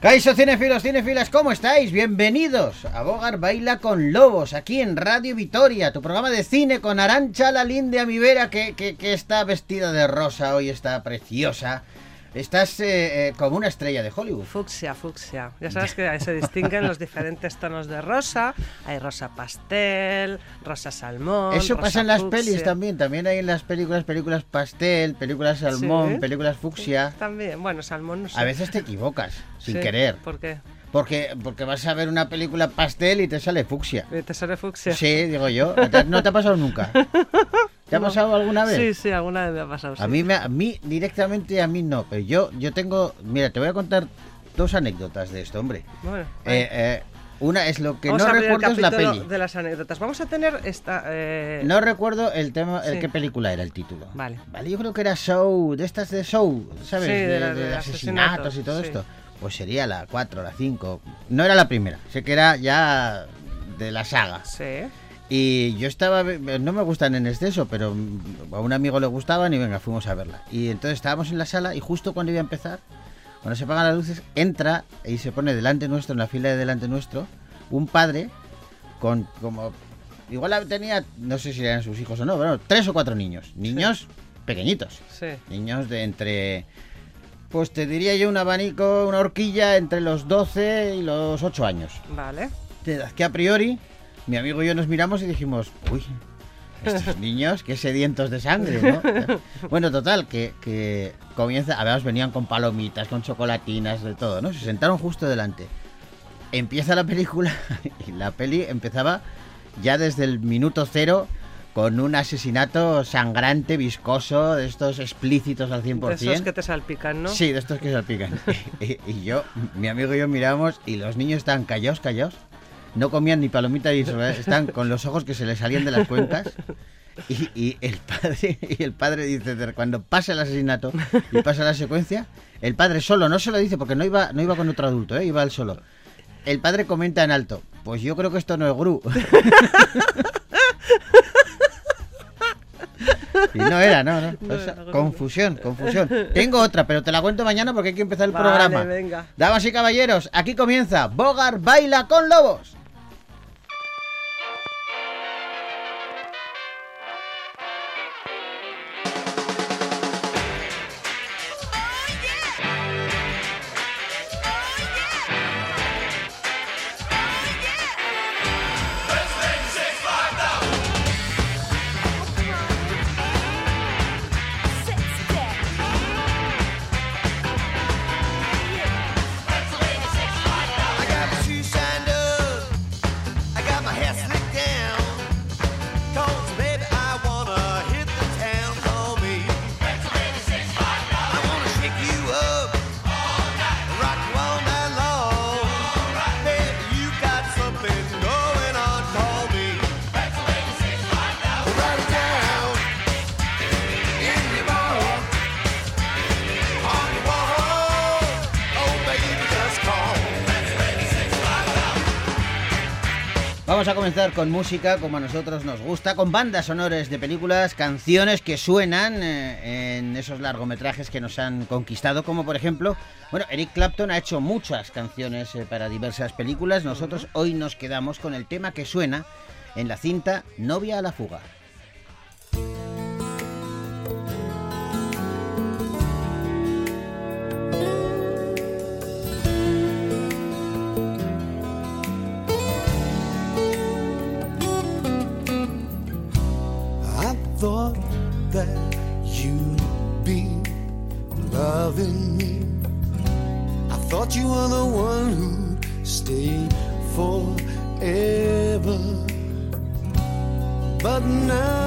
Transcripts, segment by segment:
Caiso cinefilos, cinefilas, ¿cómo estáis? Bienvenidos a Bogar Baila con Lobos, aquí en Radio Vitoria, tu programa de cine con Arancha la Linde Amivera, que, que, que está vestida de rosa, hoy está preciosa. Estás eh, eh, como una estrella de Hollywood. Fucsia, fucsia. Ya sabes que se distinguen los diferentes tonos de rosa. Hay rosa pastel, rosa salmón. Eso rosa pasa en las fucsia. pelis también. También hay en las películas películas pastel, películas salmón, Sí. películas fucsia. También, bueno, salmón no sé. A veces te equivocas, sin Sí, querer. ¿Por qué? Porque, porque vas a ver una película pastel y te sale fucsia. Eh, ¿Te sale fucsia? Sí, digo yo. ¿No te- ¿No te ha pasado nunca? ¿Te ha No. pasa alguna vez? Sí, sí, alguna vez me ha pasado. A mí, me, a mí directamente a mí no, pero yo, yo tengo, mira, te voy a contar dos anécdotas de esto, hombre. Bueno, Eh, eh, una es lo que vamos no a abrir el recuerdo es la peli. de las anécdotas. Vamos a tener esta... eh, No recuerdo el tema, el Sí. qué película era el título. Vale. Vale, yo creo que era Show, de estas de Show, ¿sabes? Sí, de, de la- de de asesinatos asesinatos, y todo sí. esto. Pues sería la 4, la 5. No era la primera, sé que era ya de la saga. Sí. Y yo estaba, no me gustan en exceso, pero a un amigo le gustaban y venga, fuimos a verla. Y entonces estábamos en la sala y justo cuando iba a empezar, cuando se apagan las luces, entra y se pone delante nuestro, en la fila de delante nuestro, un padre con como... Igual tenía, no sé si eran sus hijos o no, pero tres o cuatro niños. Niños pequeñiños. Sí. Niños de entre... Pues te diría yo un abanico, una horquilla entre los 12 y los 8 años Vale. de edad que a priori mi amigo y yo nos miramos y dijimos, uy, estos niños, qué sedientos de sangre, ¿no? Bueno, total, que, que comienza, además venían con palomitas, con chocolatinas, de todo, ¿no? Se sentaron justo delante. Empieza la película y la peli empezaba ya desde el minuto cero con un asesinato sangrante, viscoso, de estos explícitos al 100%. De esos que te salpican, ¿no? Sí, de estos que salpican. y, y yo, mi amigo y yo miramos y los niños estaban callados, callados. No comían ni palomita ni sopa, están con los ojos que se les salían de las cuencas. Y, y el padre y el padre dice cuando pasa el asesinato y pasa la secuencia, el padre solo no se lo dice porque no iba no iba con otro adulto, ¿eh? iba él solo. El padre comenta en alto, pues yo creo que esto no es Gru. Y no era, no, no. Era confusión, confusión. Tengo otra, pero te la cuento mañana porque hay que empezar el Vale, programa. venga. Damas y caballeros, aquí comienza Bogar Baila con Lobos. Vamos a comenzar con música como a nosotros nos gusta, con bandas sonores de películas, canciones que suenan eh, en esos largometrajes que nos han conquistado, como por ejemplo, bueno, Eric Clapton ha hecho muchas canciones eh, para diversas películas. Nosotros hoy nos quedamos con el tema que suena en la cinta Novia a la fuga. You were the one who stayed forever. But now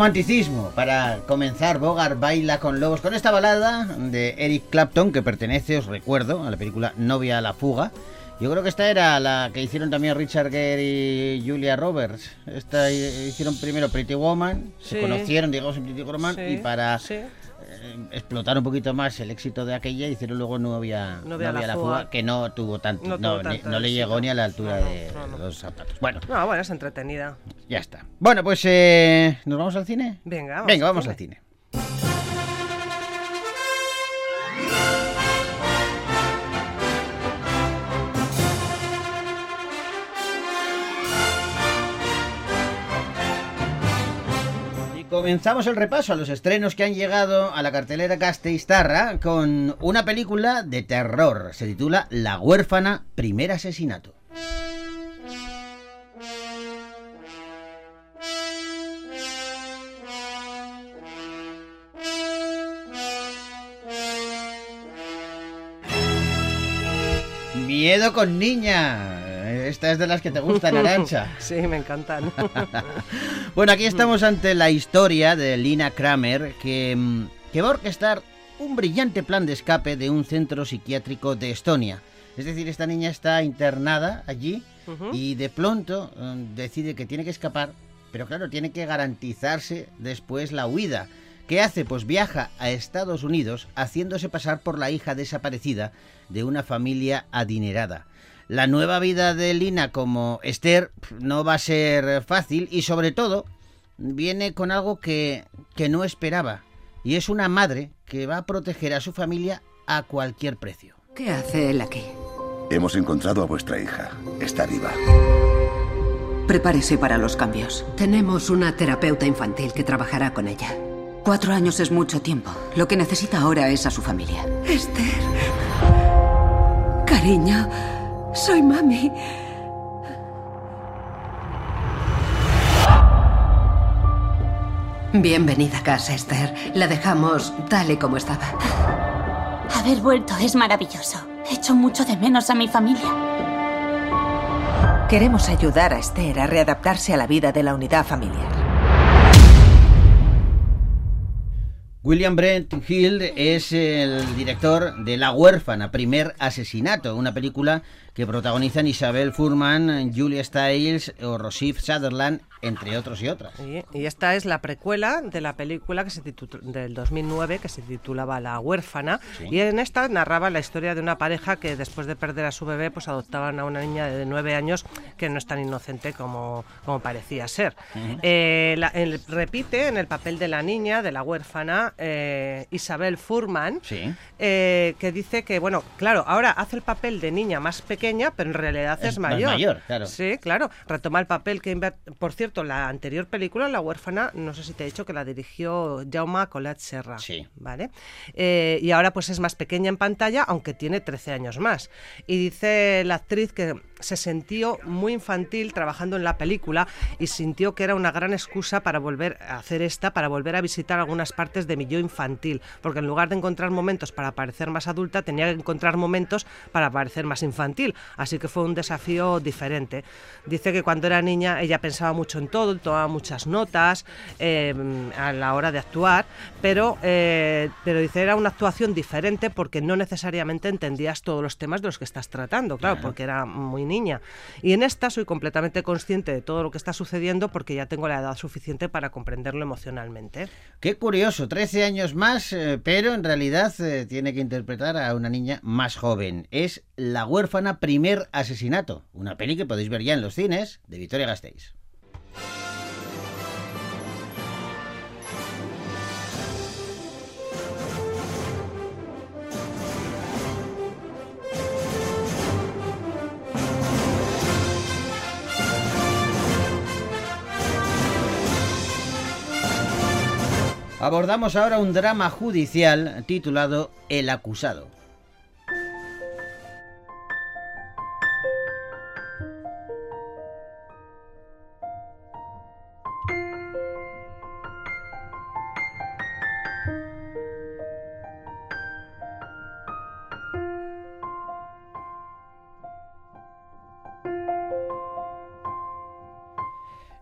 romanticismo para comenzar Bogart baila con lobos con esta balada de Eric Clapton que pertenece, os recuerdo, a la película Novia a la fuga. Yo creo que esta era la que hicieron también Richard Gere y Julia Roberts. Esta hi- hicieron primero Pretty Woman, se conocieron, digamos, en Pretty Woman Sí, y para sí. Eh, explotar un poquito más el éxito de aquella hicieron luego Novia, Novia a la fuga. fuga, que no tuvo tanto, No no, tuvo ni- tanto no le llegó ni a la altura No, no, de no, no. los zapatos. Bueno, No, bueno, es entretenida. ya está. Bueno, pues eh, ¿nos vamos al cine? Venga, vamos Venga, al cine. Comenzamos el repaso a los estrenos que han llegado a la cartelera Casteistarra con una película de terror. Se titula La huérfana, primer asesinato. Miedo con niña. Esta es de las que te gustan, Arancha. Sí, me encantan. Bueno, aquí estamos ante la historia de Lina Kramer, que, mm, que va a orquestar un brillante plan de escape de un centro psiquiátrico de Estonia. Es decir, esta niña está internada allí y de pronto mm, decide que tiene que escapar, pero claro, tiene que garantizarse después la huida. ¿Qué hace? Pues viaja a Estados Unidos haciéndose pasar por la hija desaparecida de una familia adinerada. La nueva vida de Lina como Esther no va a ser fácil y sobre todo viene con algo que, que no esperaba. Y es una madre que va a proteger a su familia a cualquier precio. ¿Qué hace él aquí? Hemos encontrado a vuestra hija. Está viva. Prepárese para los cambios. Tenemos una terapeuta infantil que trabajará con ella. Cuatro años es mucho tiempo. Lo que necesita ahora es a su familia. Esther. Cariño, soy mami. Bienvenida a casa, Esther. La dejamos tal y como estaba. Haber vuelto es maravilloso. Echo mucho de menos a mi familia. Queremos ayudar a Esther a readaptarse a la vida de la unidad familiar. William Brent Hill es el director de La huérfana, primer asesinato, una película que protagonizan Isabel Furman, Julia Stiles o Rossif Sutherland, entre otros y otras. Y, y esta es la precuela de la película que se del 2009 que se titulaba La huérfana y en esta narraba la historia de una pareja que después de perder a su bebé pues adoptaban a una niña de nueve años que no es tan inocente como, como parecía ser. Eh, la- el- repite en el papel de la niña, de la huérfana, eh, Isabel Furman, Sí. eh, que dice que, bueno, claro, ahora hace el papel de niña más pequeña, pero en realidad es, Es mayor. mayor, claro. Sí, claro. Retoma el papel que, por cierto, la anterior película, La huérfana, no sé si te he dicho que la dirigió Jaume Colat Serra. Sí. ¿Vale? Eh, y ahora pues es más pequeña en pantalla, aunque tiene 13 años más. Y dice la actriz que se sintió muy infantil trabajando en la película y sintió que era una gran excusa para volver a hacer esta, para volver a visitar algunas partes de mi yo infantil, porque en lugar de encontrar momentos para parecer más adulta, tenía que encontrar momentos para parecer más infantil, así que fue un desafío diferente. Dice que cuando era niña ella pensaba mucho en todo, tomaba muchas notas eh, a la hora de actuar, pero, eh, pero dice era una actuación diferente porque no necesariamente entendías todos los temas de los que estás tratando, claro, porque era muy niña. Y en esta soy completamente consciente de todo lo que está sucediendo porque ya tengo la edad suficiente para comprenderlo emocionalmente. Qué curioso, 13 años más, eh, pero en realidad eh, tiene que interpretar a una niña más joven. Es La huérfana primer asesinato, una peli que podéis ver ya en los cines de Victoria Gasteiz. Abordamos ahora un drama judicial titulado El acusado.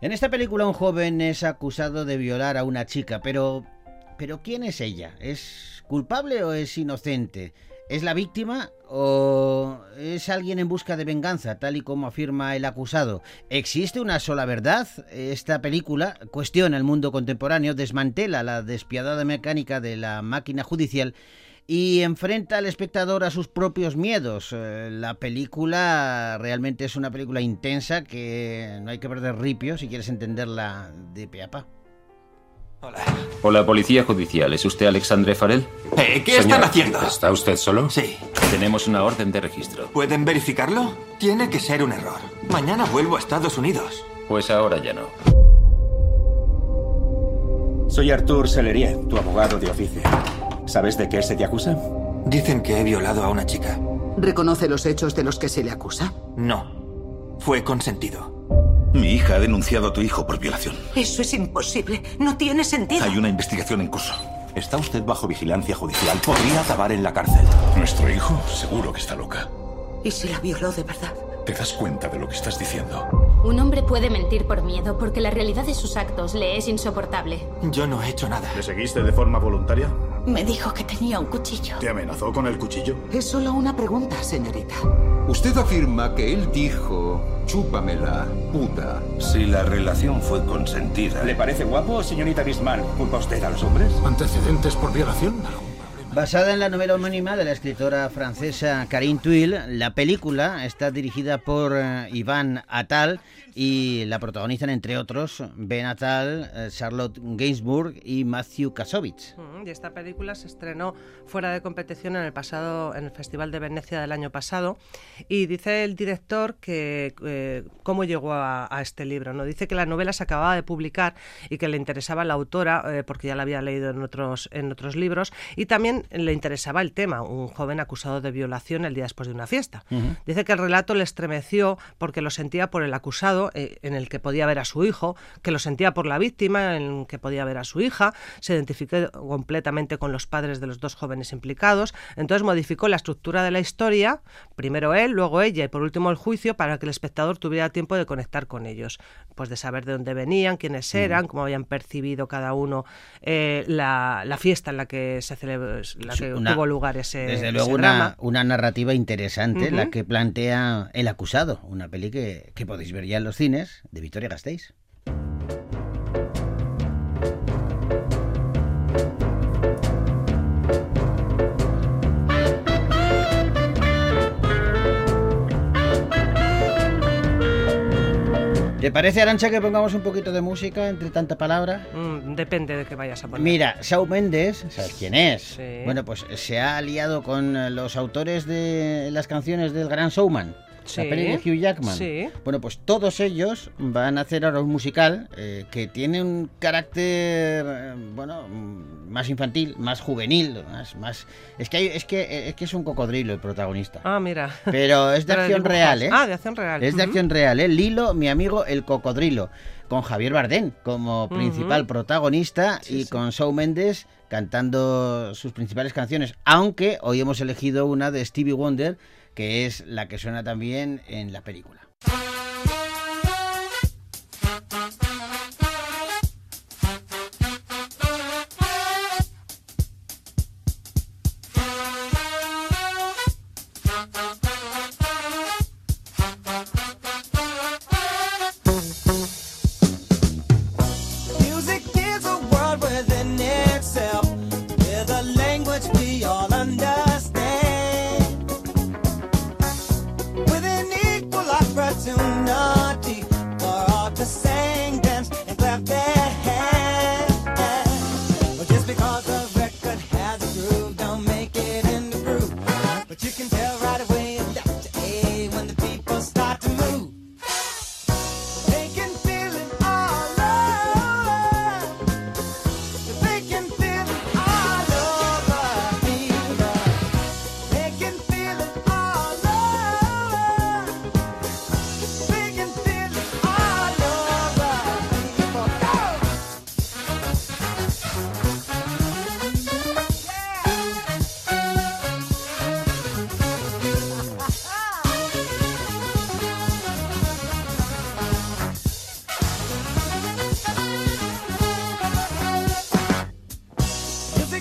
En esta película un joven es acusado de violar a una chica, pero pero ¿quién es ella? ¿Es culpable o es inocente? ¿Es la víctima o es alguien en busca de venganza, tal y como afirma el acusado? ¿Existe una sola verdad? Esta película cuestiona el mundo contemporáneo, desmantela la despiadada mecánica de la máquina judicial y enfrenta al espectador a sus propios miedos. Eh, La película realmente es una película intensa que no hay que perder ripio si quieres entenderla de pe a pa. Hola, Policía Judicial. ¿Es usted Alexandre Farel? Eh, ¿Qué están haciendo? ¿Está usted solo? Sí. Tenemos una orden de registro. ¿Pueden verificarlo? Tiene que ser un error. Mañana vuelvo a Estados Unidos. Pues ahora ya no. Soy Artur Selerier, tu abogado de oficio. ¿Sabes de qué se te acusa? Dicen que he violado a una chica. ¿Reconoce los hechos de los que se le acusa? No. Fue consentido. Mi hija ha denunciado a tu hijo por violación. Eso es imposible. No tiene sentido. Hay una investigación en curso. Está usted bajo vigilancia judicial. Podría acabar en la cárcel. Nuestro hijo seguro que está loca. ¿Y si la violó de verdad? ¿Te das cuenta de lo que estás diciendo? Un hombre puede mentir por miedo porque la realidad de sus actos le es insoportable. Yo no he hecho nada. ¿Le seguiste de forma voluntaria? Me dijo que tenía un cuchillo. ¿Te amenazó con el cuchillo? Es solo una pregunta, señorita. Usted afirma que él dijo, chúpamela, puta. Si la relación fue consentida. ¿Le parece guapo, señorita Bismarck? ¿Culpa usted a los hombres? ¿Antecedentes por violación? Basada en la novela homónima de la escritora francesa Karine Tuile, la película está dirigida por eh, Iván Atal y la protagonizan entre otros Ben Atal, eh, Charlotte Gainsbourg y Matthew Kasovitz. Mm, Y esta película se estrenó fuera de competición en el pasado, en el Festival de Venecia del año pasado. Y dice el director que eh, cómo llegó a, este libro. No dice que la novela se acababa de publicar y que le interesaba a la autora porque ya la había leído en otros en otros libros. Y también también le interesaba el tema, un joven acusado de violación el día después de una fiesta. Dice que el relato le estremeció porque lo sentía por el acusado, eh, en el que podía ver a su hijo, que lo sentía por la víctima, en el que podía ver a su hija, se identificó completamente con los padres de los dos jóvenes implicados, entonces modificó la estructura de la historia, primero él, luego ella y por último el juicio, para que el espectador tuviera tiempo de conectar con ellos, pues de saber de dónde venían, quiénes eran, cómo habían percibido cada uno eh, la, la fiesta en la que se la que Una- tuvo lugar ese, Desde ese luego drama. una, narrativa interesante, la Ujú. que plantea El acusado, una peli que, que podéis ver ya en los cines de Victoria Gasteiz. ¿Te parece, Arancha, que pongamos un poquito de música entre tanta palabra? Mm, depende de qué vayas a poner. Mira, Shawn Mendes, ¿sabes quién es? Sí. Bueno, pues se ha aliado con los autores de las canciones del Gran Showman. Sí, La peli de Hugh Jackman. sí. Bueno, pues todos ellos van a hacer ahora un musical eh, que tiene un carácter, eh, bueno, más infantil, más juvenil, más, más... Es que hay- es que eh, es que es un cocodrilo el protagonista. Ah, mira. Pero es de Pero acción real, ¿eh? Ah, de acción real. Es de acción real, ¿eh? Lilo, mi amigo el cocodrilo, con Javier Bardem como principal protagonista Sí, y sí. con Shawn Mendes cantando sus principales canciones, aunque hoy hemos elegido una de Stevie Wonder, que es la que suena también en la película.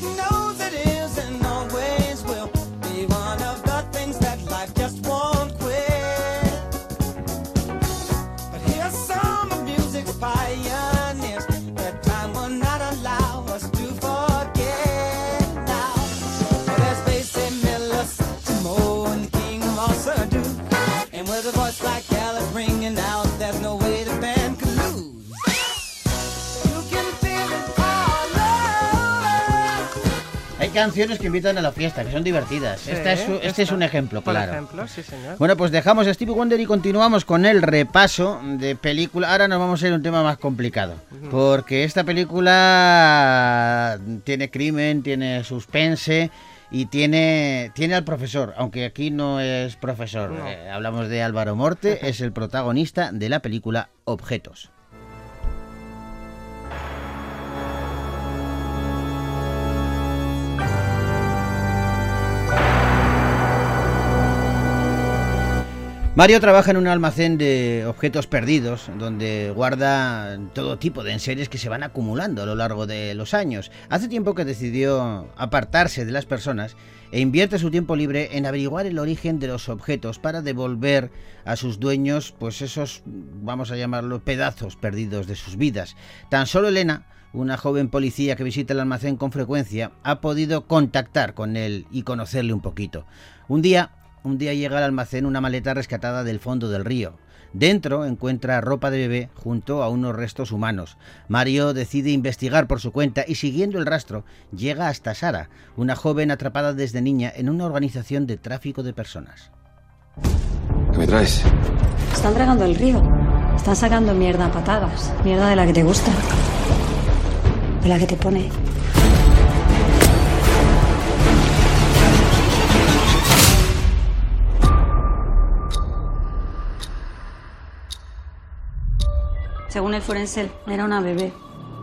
no canciones que invitan a la fiesta, que son divertidas. Sí, Esta es, este es un ejemplo, Por claro. ejemplo, sí, señor. Bueno, pues dejamos a Stevie Wonder y continuamos con el repaso de película. Ahora nos vamos a ir a un tema más complicado. Porque esta película tiene crimen, tiene suspense y tiene, tiene al profesor. Aunque aquí no es profesor. No. Eh, hablamos de Álvaro Morte, es el protagonista de la película Objetos. Mario trabaja en un almacén de objetos perdidos, donde guarda todo tipo de enseres que se van acumulando a lo largo de los años. Hace tiempo que decidió apartarse de las personas e invierte su tiempo libre en averiguar el origen de los objetos para devolver a sus dueños, pues esos, vamos a llamarlo, pedazos perdidos de sus vidas. Tan solo Elena, una joven policía que visita el almacén con frecuencia, ha podido contactar con él y conocerle un poquito. Un día un día llega al almacén una maleta rescatada del fondo del río. Dentro encuentra ropa de bebé junto a unos restos humanos. Mario decide investigar por su cuenta y siguiendo el rastro llega hasta Sara, una joven atrapada desde niña en una organización de tráfico de personas. ¿Qué me traes? Están dragando el río. Están sacando mierda a patadas. Mierda de la que te gusta. De la que te pone. Según el forense, era una bebé.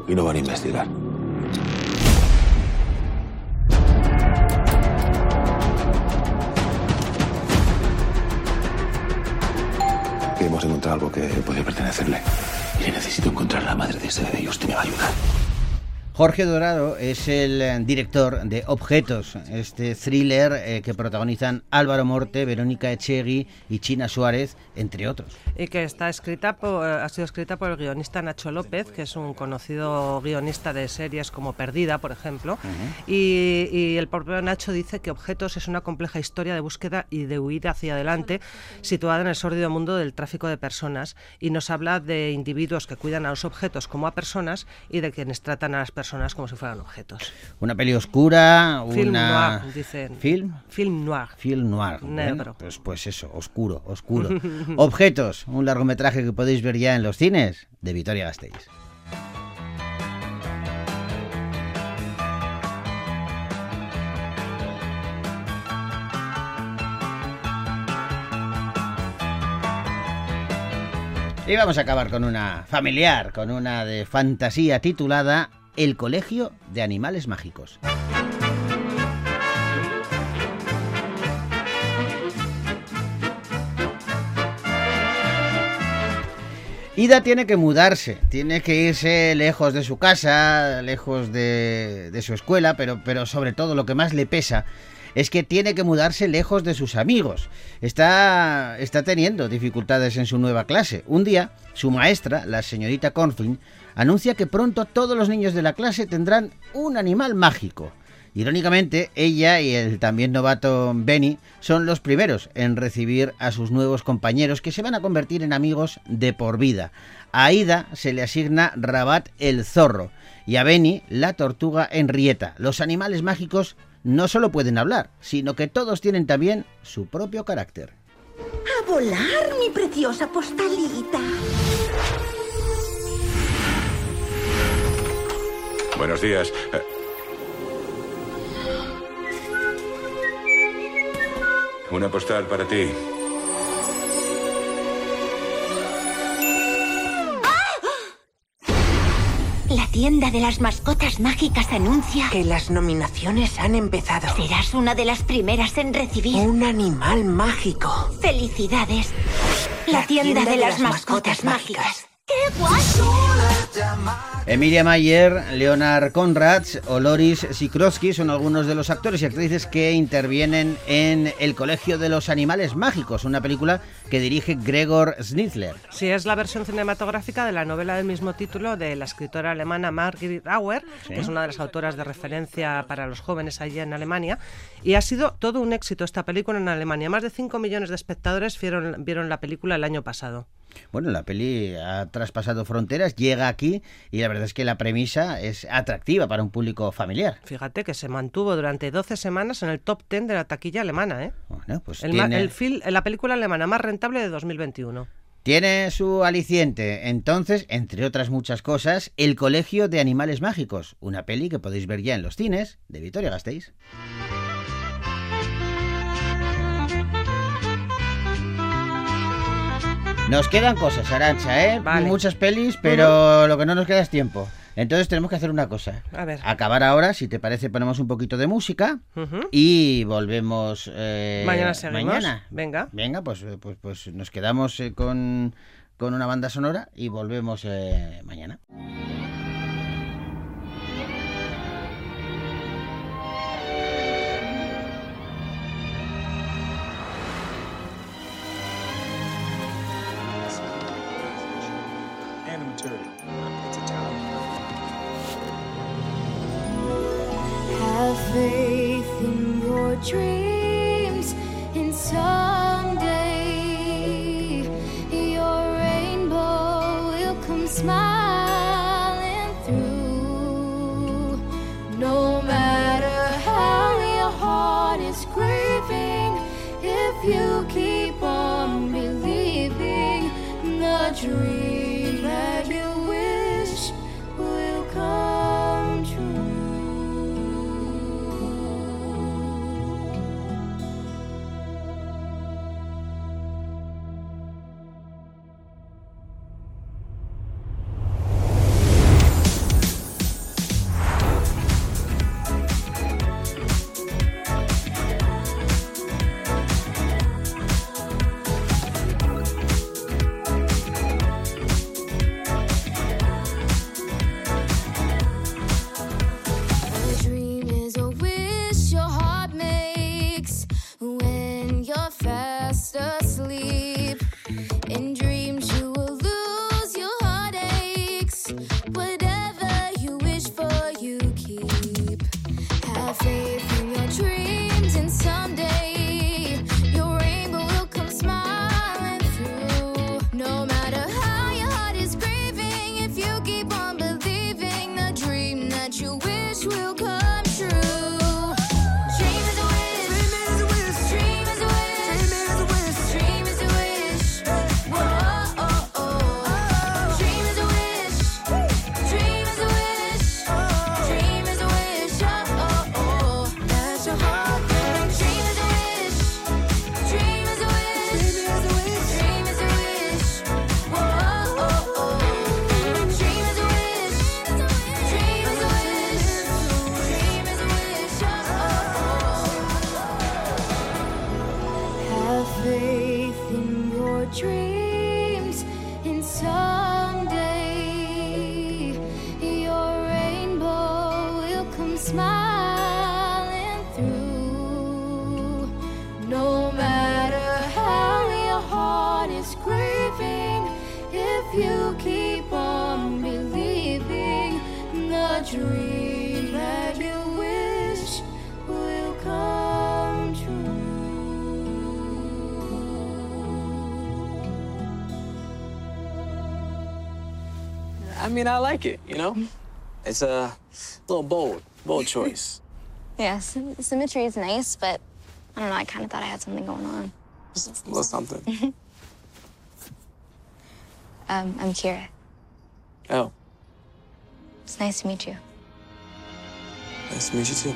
Y no van a investigar. Hemos encontrado algo que puede pertenecerle. Y necesito encontrar a la madre de ese bebé y usted me va a ayudar. Jorge Dorado es el eh, director de Objetos, este thriller eh, que protagonizan Álvaro Morte, Verónica Echegui y China Suárez, entre otros. Y que está escrita por, ha sido escrita por el guionista Nacho López, que es un conocido guionista de series como Perdida, por ejemplo. y, y el propio Nacho dice que Objetos es una compleja historia de búsqueda y de huida hacia adelante, situada en el sórdido mundo del tráfico de personas. Y nos habla de individuos que cuidan a los objetos como a personas y de quienes tratan a las personas como si fueran objetos. Una peli oscura, Film una... noir, dicen. ¿Film? Film noir. Film noir. Negro. Bueno, pues, pues eso, oscuro, oscuro. Objetos, un largometraje que podéis ver ya en los cines de Vitoria Gasteiz. Y vamos a acabar con una familiar, con una de fantasía titulada El Colegio de Animales Mágicos. Ida tiene que mudarse, tiene que irse lejos de su casa, lejos de, su escuela, pero, pero sobre todo lo que más le pesa es que tiene que mudarse lejos de sus amigos. Está, está teniendo dificultades en su nueva clase. Un día, su maestra, la señorita Cornflin, anuncia que pronto todos los niños de la clase tendrán un animal mágico. Irónicamente, ella y el también novato Benny son los primeros en recibir a sus nuevos compañeros que se van a convertir en amigos de por vida. A Aida se le asigna Rabat el zorro y a Benny la tortuga Henrietta. Los animales mágicos no solo pueden hablar, sino que todos tienen también su propio carácter. A volar, mi preciosa postalita. Buenos días. Eh, Una postal para ti. La tienda de las mascotas mágicas anuncia Que las nominaciones han empezado. serás una de las primeras en recibir. Un animal mágico. Felicidades. La, tienda, de, las, mascotas, mágicas. ¡Qué guay! Emilia Mayer, Leonard Conrads o Loris Sikrowski son algunos de los actores y actrices que intervienen en El Colegio de los Animales Mágicos, una película que dirige Gregor Schnitzler. Sí, es la versión cinematográfica de la novela del mismo título de la escritora alemana Margrit Auer, Sí. que es una de las autoras de referencia para los jóvenes allí en Alemania. Y ha sido todo un éxito esta película en Alemania. Más de 5 millones de espectadores vieron, vieron la película el año pasado. Bueno, la peli ha traspasado fronteras, llega aquí y la verdad es que la premisa es atractiva para un público familiar. Fíjate que se mantuvo durante 12 semanas en el top 10 de la taquilla alemana. ¿eh? Bueno, pues El ma- tiene, el fil- la película alemana más rentable de 2021. tiene su aliciente. Entonces, entre otras muchas cosas, El Colegio de Animales Mágicos, una peli que podéis ver ya en los cines de Vitoria Gasteiz. Nos quedan cosas, Arancha, ¿eh? Vale. Muchas pelis, pero lo que no nos queda es tiempo. Entonces tenemos que hacer una cosa. A ver. Acabar ahora, si te parece, ponemos un poquito de música y volvemos eh, Mañana seguimos. mañana. Venga. Venga, pues, eh, pues, pues nos quedamos eh, con, con una banda sonora y volvemos eh, mañana. Smiling through. No matter how your heart is grieving, if you keep on believing, the dream that you wish will come true. I mean, I like it, you know? It's uh, a little bold, bold choice. Yeah, sym- symmetry is nice, but I don't know. I kind of thought I had something going on. Just a little something. Um, I'm Kira. Oh, It's nice to meet you. nice to meet you too.